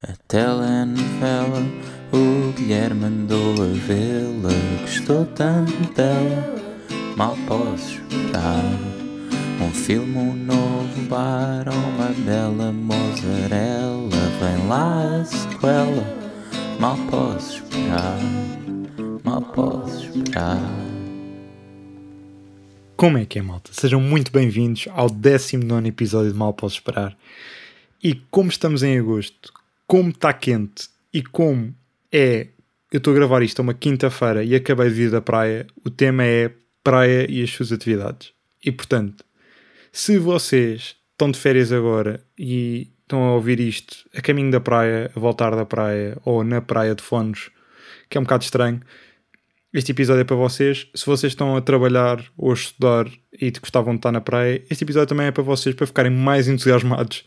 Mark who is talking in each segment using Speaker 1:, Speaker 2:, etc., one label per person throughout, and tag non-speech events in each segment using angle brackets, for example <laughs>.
Speaker 1: A telenovela, o Guilherme mandou a vê-la. Gostou tanto dela, mal posso esperar. Um filme, um novo bar, uma bela mozzarella. Vem lá a sequela, mal posso esperar. Mal posso esperar.
Speaker 2: Como é que é, malta? Sejam muito bem-vindos ao 19 episódio de Mal Posso Esperar. E como estamos em agosto, como está quente e como é. Eu estou a gravar isto a uma quinta-feira e acabei de vir da praia, o tema é praia e as suas atividades. E portanto, se vocês estão de férias agora e estão a ouvir isto a caminho da praia, a voltar da praia ou na praia de fones, que é um bocado estranho, este episódio é para vocês. Se vocês estão a trabalhar ou a estudar e gostavam de estar na praia, este episódio também é para vocês para ficarem mais entusiasmados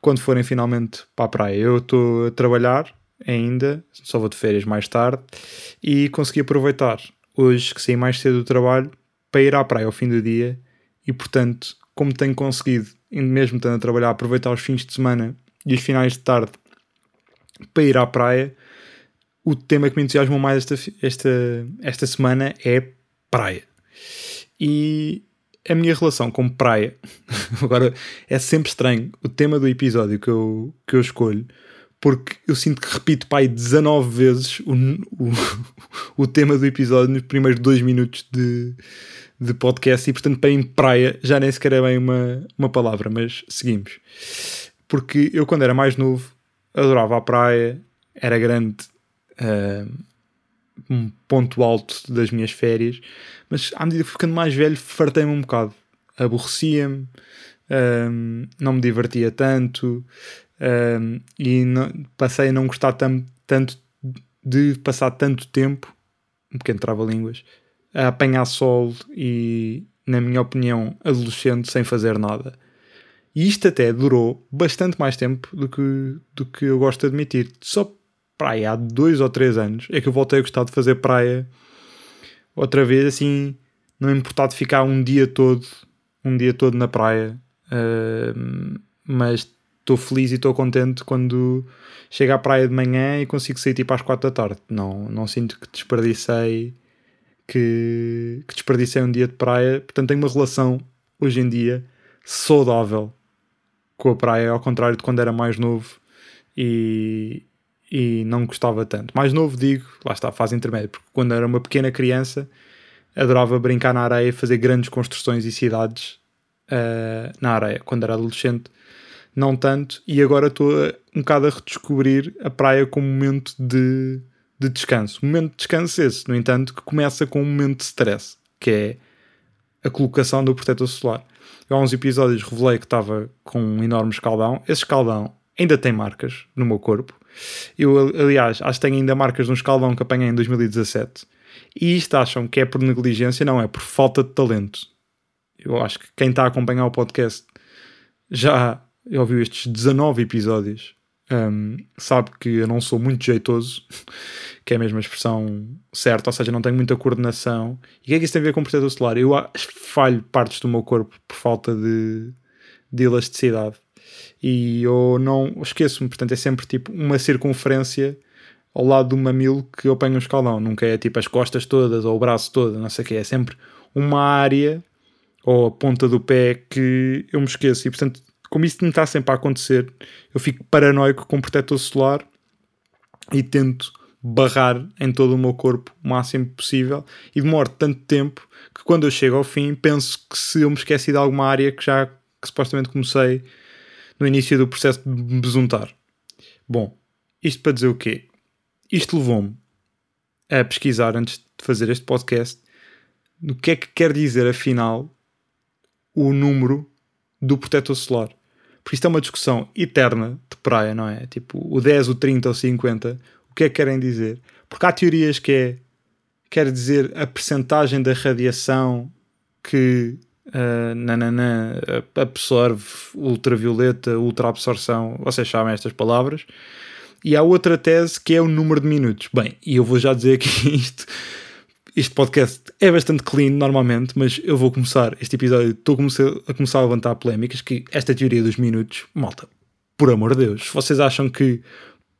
Speaker 2: quando forem finalmente para a praia. Eu estou a trabalhar ainda, só vou de férias mais tarde e consegui aproveitar hoje que saí mais cedo do trabalho para ir à praia ao fim do dia e, portanto, como tenho conseguido, mesmo estando a trabalhar, aproveitar os fins de semana e os finais de tarde para ir à praia, o tema que me entusiasmou mais esta, esta, esta semana é praia. E a minha relação com praia, <laughs> agora é sempre estranho o tema do episódio que eu, que eu escolho, porque eu sinto que repito pai 19 vezes o, o, <laughs> o tema do episódio nos primeiros dois minutos de, de podcast e portanto para em praia já nem sequer é bem uma, uma palavra, mas seguimos. Porque eu quando era mais novo adorava a praia, era grande uh, um ponto alto das minhas férias, mas à medida que ficando mais velho, fartei-me um bocado. Aborrecia-me, um, não me divertia tanto um, e não, passei a não gostar tam, tanto de passar tanto tempo, um pequeno trava-línguas, a apanhar sol e, na minha opinião, adolescente sem fazer nada. E isto até durou bastante mais tempo do que, do que eu gosto de admitir. Só praia há dois ou três anos é que eu voltei a gostar de fazer praia outra vez, assim, não importar de ficar um dia todo, um dia todo na praia, uh, mas estou feliz e estou contente quando chego à praia de manhã e consigo sair tipo às quatro da tarde. Não, não sinto que desperdicei que, que desperdicei um dia de praia, portanto tenho uma relação hoje em dia saudável com a praia, ao contrário de quando era mais novo e, e não gostava tanto. Mais novo, digo, lá está, fase intermédia, porque quando era uma pequena criança adorava brincar na areia, fazer grandes construções e cidades uh, na areia. Quando era adolescente, não tanto, e agora estou um bocado a redescobrir a praia como momento de, de descanso. Momento de descanso esse, no entanto, que começa com um momento de stress, que é a colocação do protetor solar. Eu, há uns episódios revelei que estava com um enorme escaldão. Esse escaldão ainda tem marcas no meu corpo. Eu, aliás, acho que tenho ainda marcas no escaldão que apanhei em 2017. E isto acham que é por negligência? Não, é por falta de talento. Eu acho que quem está a acompanhar o podcast já ouviu estes 19 episódios. Um, sabe que eu não sou muito jeitoso, <laughs> que é a mesma expressão certa, ou seja, não tenho muita coordenação. E o que é que isso tem a ver com o protetor solar? Eu falho partes do meu corpo por falta de, de elasticidade e eu não esqueço-me, portanto é sempre tipo uma circunferência ao lado do mamilo que eu ponho o escaldão, nunca é tipo as costas todas ou o braço todo, não sei o que, é sempre uma área ou a ponta do pé que eu me esqueço. E portanto como isso me está sempre a acontecer eu fico paranoico com o protetor solar e tento barrar em todo o meu corpo o máximo possível. E demoro tanto tempo que quando eu chego ao fim penso que se eu me esqueci de alguma área que já que supostamente comecei no início do processo de me besuntar. Bom, isto para dizer o quê? Isto levou-me a pesquisar antes de fazer este podcast no que é que quer dizer afinal o número do protetor solar. Porque isto é uma discussão eterna de praia, não é? Tipo, o 10, o 30 ou 50, o que é que querem dizer? Porque há teorias que é, quer dizer a percentagem da radiação que uh, nananã, absorve ultravioleta, ultraabsorção, vocês sabem estas palavras. E há outra tese que é o número de minutos. Bem, e eu vou já dizer que <laughs> isto, este podcast é bastante clean normalmente, mas eu vou começar este episódio, estou a começar a levantar polémicas, que esta teoria dos minutos, malta, por amor de Deus, vocês acham que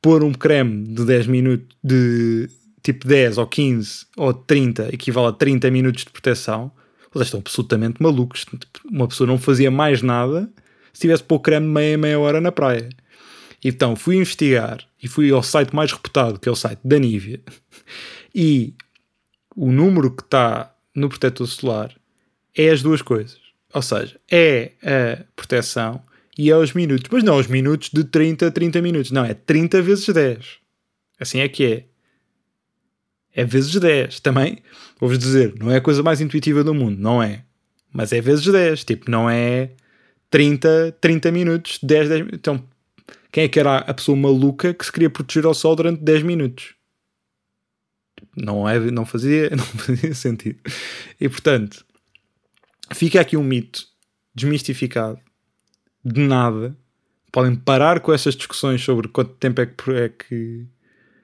Speaker 2: pôr um creme de 10 minutos, de tipo 10 ou 15 ou 30, equivale a 30 minutos de proteção, vocês estão absolutamente malucos. Uma pessoa não fazia mais nada se tivesse pôr creme meia, meia hora na praia. Então fui investigar e fui ao site mais reputado, que é o site da Nivea, <laughs> e o número que está no protetor solar é as duas coisas. Ou seja, é a proteção e é os minutos. Mas não os minutos de 30 a 30 minutos. Não, é 30 vezes 10. Assim é que é. É vezes 10. Também, vou-vos dizer, não é a coisa mais intuitiva do mundo. Não é. Mas é vezes 10. Tipo, não é 30, 30 minutos, 10, 10 Então, quem é que era a pessoa maluca que se queria proteger ao sol durante 10 minutos? Não, é, não, fazia, <laughs> não fazia sentido. E portanto, fica aqui um mito desmistificado de nada. Podem parar com essas discussões sobre quanto tempo é que, é que,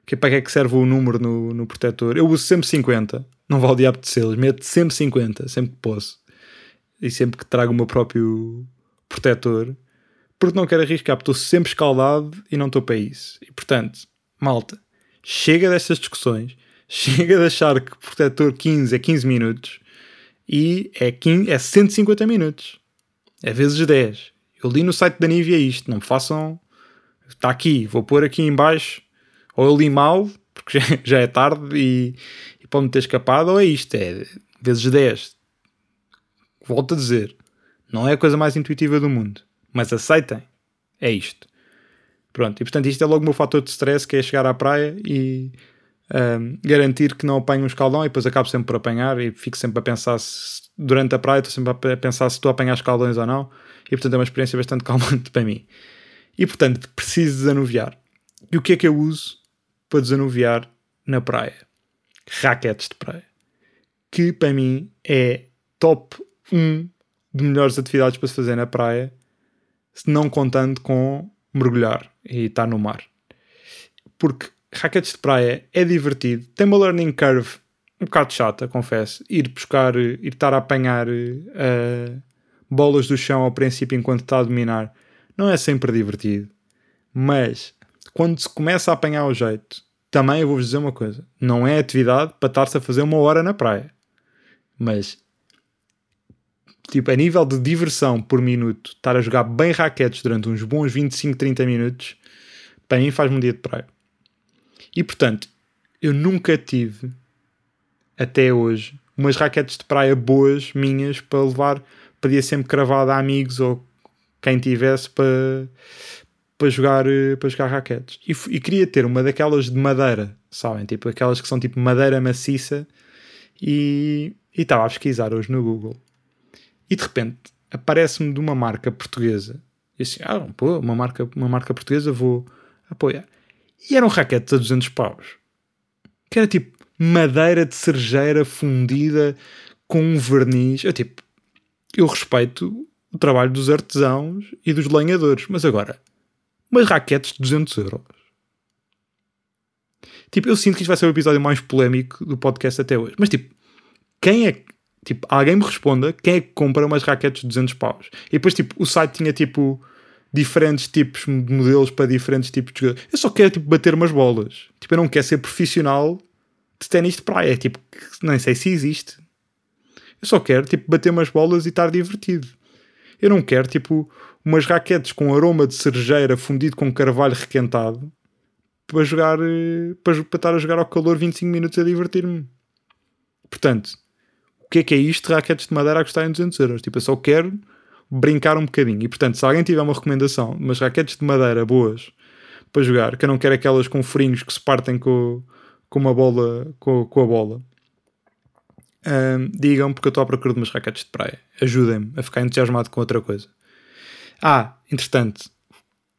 Speaker 2: que para que é que serve o número no, no protetor. Eu uso sempre 50, não vale o diabo de selos, meto sempre 50, sempre que posso. E sempre que trago o meu próprio protetor, porque não quero arriscar, porque estou sempre escaldado e não estou para isso. E portanto, malta, chega destas discussões, <laughs> chega de achar que protetor 15 é 15 minutos e é, 15, é 150 minutos. É vezes 10. Eu li no site da Nivea isto, não me façam. Está aqui, vou pôr aqui em baixo. Ou eu li mal, porque já, <laughs> é tarde e, e pode-me ter escapado, ou é isto, é vezes 10. Volto a dizer, não é a coisa mais intuitiva do mundo, mas aceitem, é isto. Pronto, e portanto isto é logo o meu fator de stress, que é chegar à praia e um, garantir que não apanho um escaldão e depois acabo sempre por apanhar e fico sempre a pensar se, durante a praia, estou sempre a pensar se estou a apanhar escaldões ou não e portanto é uma experiência bastante <laughs> calmante para mim. E portanto preciso desanuviar. E o que é que eu uso para desanuviar na praia? Raquetes de praia. Que para mim é top 1 de melhores atividades para se fazer na praia, se não contando com mergulhar e estar no mar. Porque raquetes de praia é divertido, tem uma learning curve um bocado chata, confesso. Ir buscar, ir estar a apanhar uh, bolas do chão ao princípio enquanto está a dominar não é sempre divertido. Mas quando se começa a apanhar o jeito, também eu vou-vos dizer uma coisa: não é atividade para estar-se a fazer uma hora na praia. Mas tipo, a nível de diversão por minuto, estar a jogar bem raquetes durante uns bons 25, 30 minutos, para mim faz-me um dia de praia. E portanto, eu nunca tive, até hoje, umas raquetes de praia boas minhas para levar, podia sempre cravado a amigos ou quem tivesse para, para, jogar, para jogar raquetes. E, e queria ter uma daquelas de madeira, sabem? Tipo aquelas que são tipo madeira maciça. E, e estava a pesquisar hoje no Google. E de repente aparece-me de uma marca portuguesa. E assim, ah, pô, uma marca, uma marca portuguesa, vou apoiar. E eram raquetes a 200 paus. Que era tipo madeira de cerejeira fundida com um verniz. Eu tipo, eu respeito o trabalho dos artesãos e dos lenhadores, mas agora, umas raquetes de 200 euros. Tipo, eu sinto que isto vai ser o episódio mais polémico do podcast até hoje. Mas tipo, quem é Tipo, alguém me responda quem é que compra umas raquetes de 200 paus. E depois, tipo, o site tinha tipo diferentes tipos de modelos para diferentes tipos de jogadores. Eu só quero tipo bater umas bolas. Tipo, eu não quero ser profissional de ténis de praia. É, tipo, nem sei se existe. Eu só quero tipo bater umas bolas e estar divertido. Eu não quero tipo umas raquetes com aroma de cerejeira fundido com carvalho requentado para jogar eh, para, para estar a jogar ao calor 25 minutos a divertir-me. Portanto, o que é que é isto? Raquetes de madeira a custarem 200 euros. Tipo, eu só quero brincar um bocadinho. E portanto, se alguém tiver uma recomendação, umas raquetes de madeira boas para jogar, que eu não quero aquelas com furinhos que se partem com, com uma bola, com, com a bola, um, digam porque eu estou à procura de umas raquetes de praia. Ajudem-me a ficar entusiasmado com outra coisa. Ah, entretanto,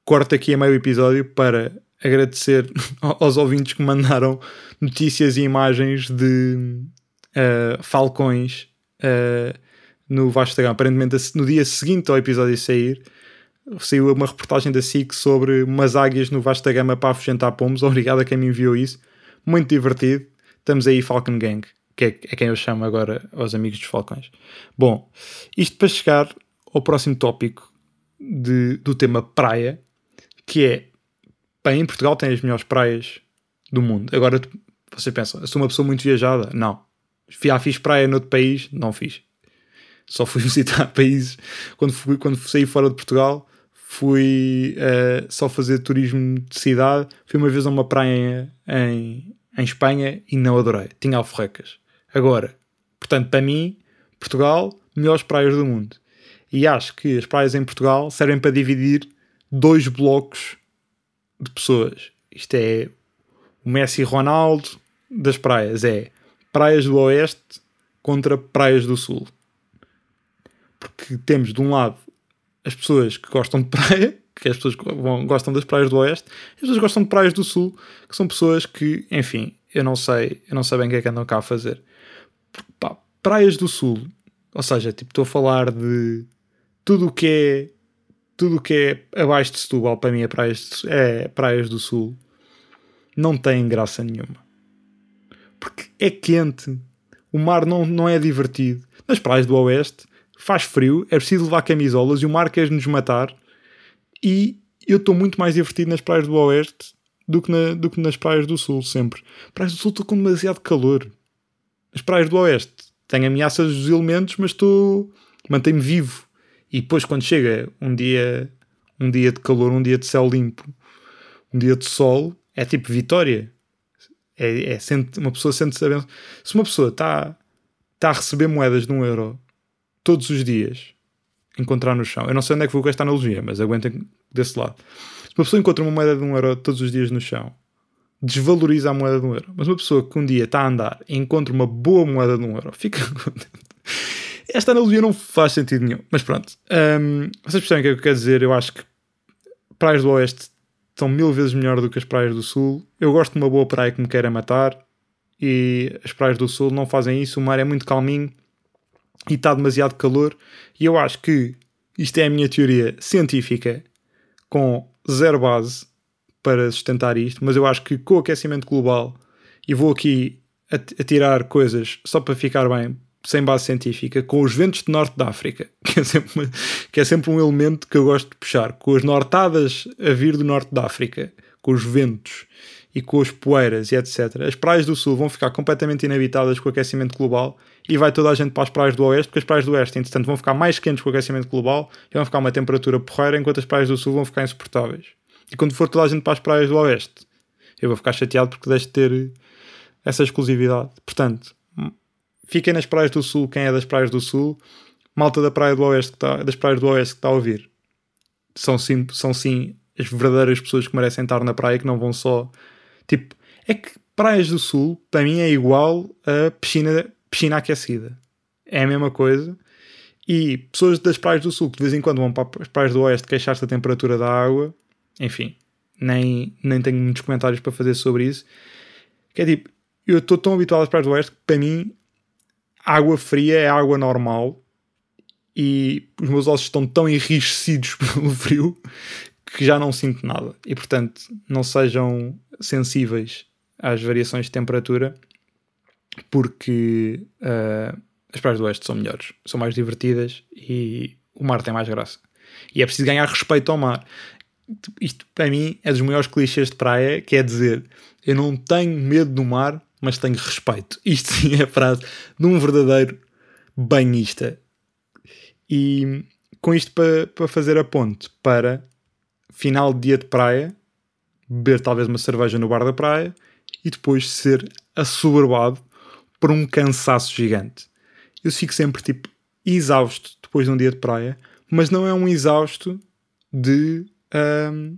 Speaker 2: corto aqui a meio episódio para agradecer <laughs> aos ouvintes que mandaram notícias e imagens de uh, falcões uh, no Gama. Aparentemente, no dia seguinte ao episódio sair, saiu uma reportagem da SIC sobre umas águias no Vasco da Gama para afugentar pomos. <laughs> Obrigado a quem me enviou isso. Muito divertido. Estamos aí, Falcon Gang, que é, é quem eu chamo agora aos amigos dos Falcões. Bom, isto para chegar ao próximo tópico de, do tema praia, que é bem, em Portugal tem as melhores praias do mundo. Agora você pensa, sou uma pessoa muito viajada? Não. Já fiz praia noutro país? Não fiz. Só fui <laughs> visitar países quando, fui, quando saí fora de Portugal. Fui uh, só fazer turismo de cidade. Fui uma vez a uma praia em, em Espanha e não adorei. Tinha alforrecas. Agora, portanto, para mim, Portugal, melhores praias do mundo. E acho que as praias em Portugal servem para dividir dois blocos de pessoas. Isto é o Messi Ronaldo das praias. É praias do Oeste contra praias do Sul. Porque temos de um lado as pessoas que gostam de praia, <laughs> que as pessoas gostam das praias do Oeste, e as pessoas gostam de praias do Sul, que são pessoas que, enfim, eu não sei, eu não sei bem o que é que andam cá a fazer. Pá, praias do Sul, ou seja, tipo, estou a falar de tudo o que é tudo o que é abaixo de Setúbal, para mim é praias, é praias do Sul, não tem graça nenhuma. Porque é quente, o mar não, não é divertido. Nas praias do Oeste faz frio, é preciso levar camisolas e o mar quer nos matar. E eu estou muito mais divertido nas praias do Oeste do que, na, do que nas praias do Sul, sempre. Praias do Sul estou com demasiado calor. As praias do Oeste têm ameaças dos elementos, mas estou. mantenho-me vivo. E depois, quando chega um dia, um dia de calor, um dia de céu limpo, um dia de sol, é tipo vitória. É, é sente, uma pessoa sente-se Se uma pessoa está tá a receber moedas de um euro todos os dias, encontrar no chão, eu não sei onde é que vou com esta analogia, mas aguentem desse lado. Se uma pessoa encontra uma moeda de um euro todos os dias no chão, desvaloriza a moeda de um euro. Mas uma pessoa que um dia está a andar e encontra uma boa moeda de um euro, fica contente. Esta analogia não faz sentido nenhum. Mas pronto. Um, vocês percebem o que é que eu quero dizer? Eu acho que praias do Oeste são mil vezes melhor do que as praias do Sul. Eu gosto de uma boa praia que me queira matar e as praias do Sul não fazem isso. O mar é muito calminho e está demasiado calor. E eu acho que isto é a minha teoria científica com zero base para sustentar isto, mas eu acho que com o aquecimento global, e vou aqui a, a tirar coisas só para ficar bem, sem base científica, com os ventos de norte da África, <laughs> que é, sempre, que é sempre um elemento que eu gosto de puxar, com as nortadas a vir do norte da África, com os ventos e com as poeiras e etc. As praias do sul vão ficar completamente inabitadas com o aquecimento global e vai toda a gente para as praias do oeste, porque as praias do oeste, entretanto, vão ficar mais quentes com o aquecimento global e vão ficar uma temperatura porreira, enquanto as praias do sul vão ficar insuportáveis. E quando for toda a gente para as praias do oeste, eu vou ficar chateado porque deixo de ter essa exclusividade. Portanto, fiquem nas praias do sul, quem é das praias do sul, malta da praia do oeste que tá, das praias do oeste que está a ouvir. São sim, são sim as verdadeiras pessoas que merecem estar na praia, que não vão só. Tipo, é que praias do sul, para mim, é igual a piscina, piscina aquecida. É a mesma coisa. E pessoas das praias do sul que de vez em quando vão para as praias do oeste queixar-se da temperatura da água, enfim, nem, nem tenho muitos comentários para fazer sobre isso. Que é tipo, eu estou tão habituado às praias do oeste que para mim água fria é água normal e os meus ossos estão tão enrijecidos <laughs> pelo frio que já não sinto nada. E portanto, não sejam sensíveis às variações de temperatura, porque uh, as praias do Oeste são melhores, são mais divertidas e o mar tem mais graça. E é preciso ganhar respeito ao mar. Isto para mim é dos maiores clichês de praia, que é dizer eu não tenho medo do mar, mas tenho respeito. Isto sim é a frase de um verdadeiro banhista. E com isto para, fazer a ponte para final de dia de praia, beber talvez uma cerveja no bar da praia e depois ser assoberbado por um cansaço gigante. Eu fico sempre tipo exausto depois de um dia de praia, mas não é um exausto de um,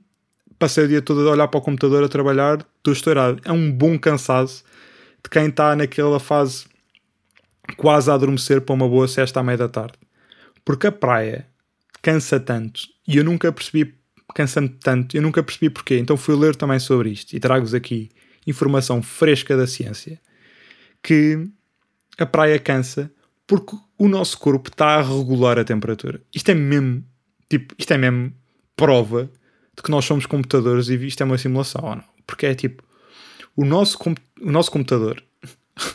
Speaker 2: passei o dia todo a olhar para o computador a trabalhar, estou estourado. É um bom cansaço de quem está naquela fase quase a adormecer para uma boa cesta à meia da tarde. Porque a praia cansa tanto e eu nunca percebi, cansando tanto, eu nunca percebi porquê. Então fui ler também sobre isto e trago-vos aqui informação fresca da ciência que a praia cansa porque o nosso corpo está a regular a temperatura. Isto é mesmo, tipo, isto é mesmo prova de que nós somos computadores e isto é uma simulação ou não. Porque é tipo, o nosso, o nosso computador,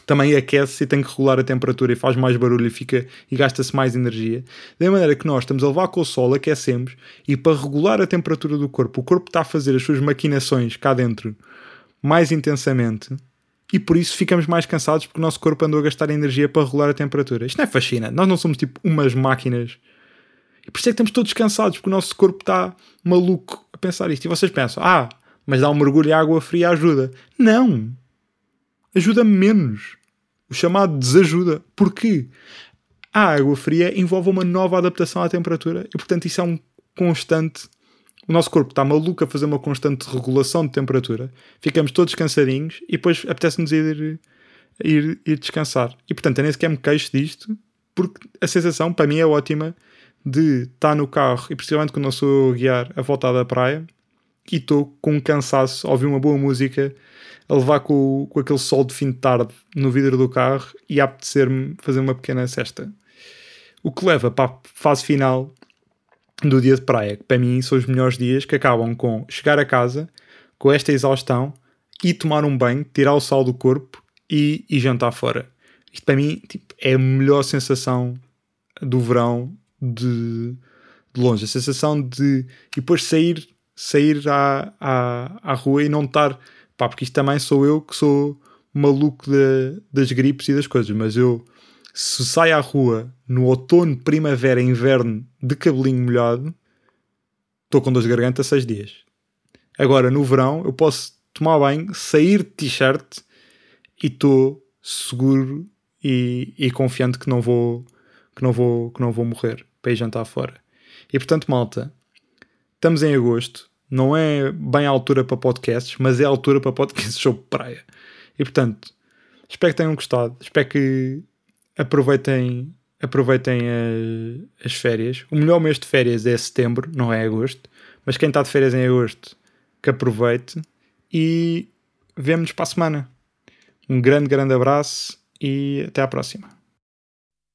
Speaker 2: também aquece e tem que regular a temperatura e faz mais barulho e, fica, e gasta-se mais energia. Da maneira que nós estamos a levar com o sol, aquecemos e para regular a temperatura do corpo, o corpo está a fazer as suas maquinações cá dentro mais intensamente e por isso ficamos mais cansados porque o nosso corpo andou a gastar energia para regular a temperatura. Isto não é fascinante. Nós não somos tipo umas máquinas. E por isso é que estamos todos cansados porque o nosso corpo está maluco a pensar isto. E vocês pensam, ah, mas dar um mergulho em água fria ajuda. Não! Ajuda menos. O chamado desajuda. Porquê? A água fria envolve uma nova adaptação à temperatura e, portanto, isso é um constante. O nosso corpo está maluco a fazer uma constante regulação de temperatura. Ficamos todos cansadinhos e depois apetece-nos ir, ir, ir descansar. E, portanto, eu nem sequer me queixo disto porque a sensação, para mim, é ótima de estar no carro e, principalmente quando eu sou a guiar a voltar da praia e estou com um cansaço a ouvir uma boa música a levar com, com aquele sol de fim de tarde no vidro do carro e a apetecer-me fazer uma pequena cesta. O que leva para a fase final do dia de praia, que para mim são os melhores dias que acabam com chegar a casa com esta exaustão e tomar um banho, tirar o sal do corpo e, e jantar fora. Isto para mim tipo, é a melhor sensação do verão de, de longe. A sensação de e depois sair, sair à, à, à rua e não estar Pá, porque isto também sou eu que sou maluco de, das gripes e das coisas, mas eu se saio à rua no outono, primavera, inverno de cabelinho molhado, estou com dor de garganta seis dias. Agora no verão eu posso tomar banho, sair de t-shirt e estou seguro e, e, confiante que não vou que não vou que não vou morrer para ir jantar fora. E portanto, malta, estamos em agosto não é bem a altura para podcasts, mas é a altura para podcasts sobre praia. E portanto, espero que tenham gostado, espero que aproveitem, aproveitem a, as férias. O melhor mês de férias é setembro, não é agosto, mas quem está de férias em agosto, que aproveite e vemo-nos para a semana. Um grande, grande abraço e até à próxima.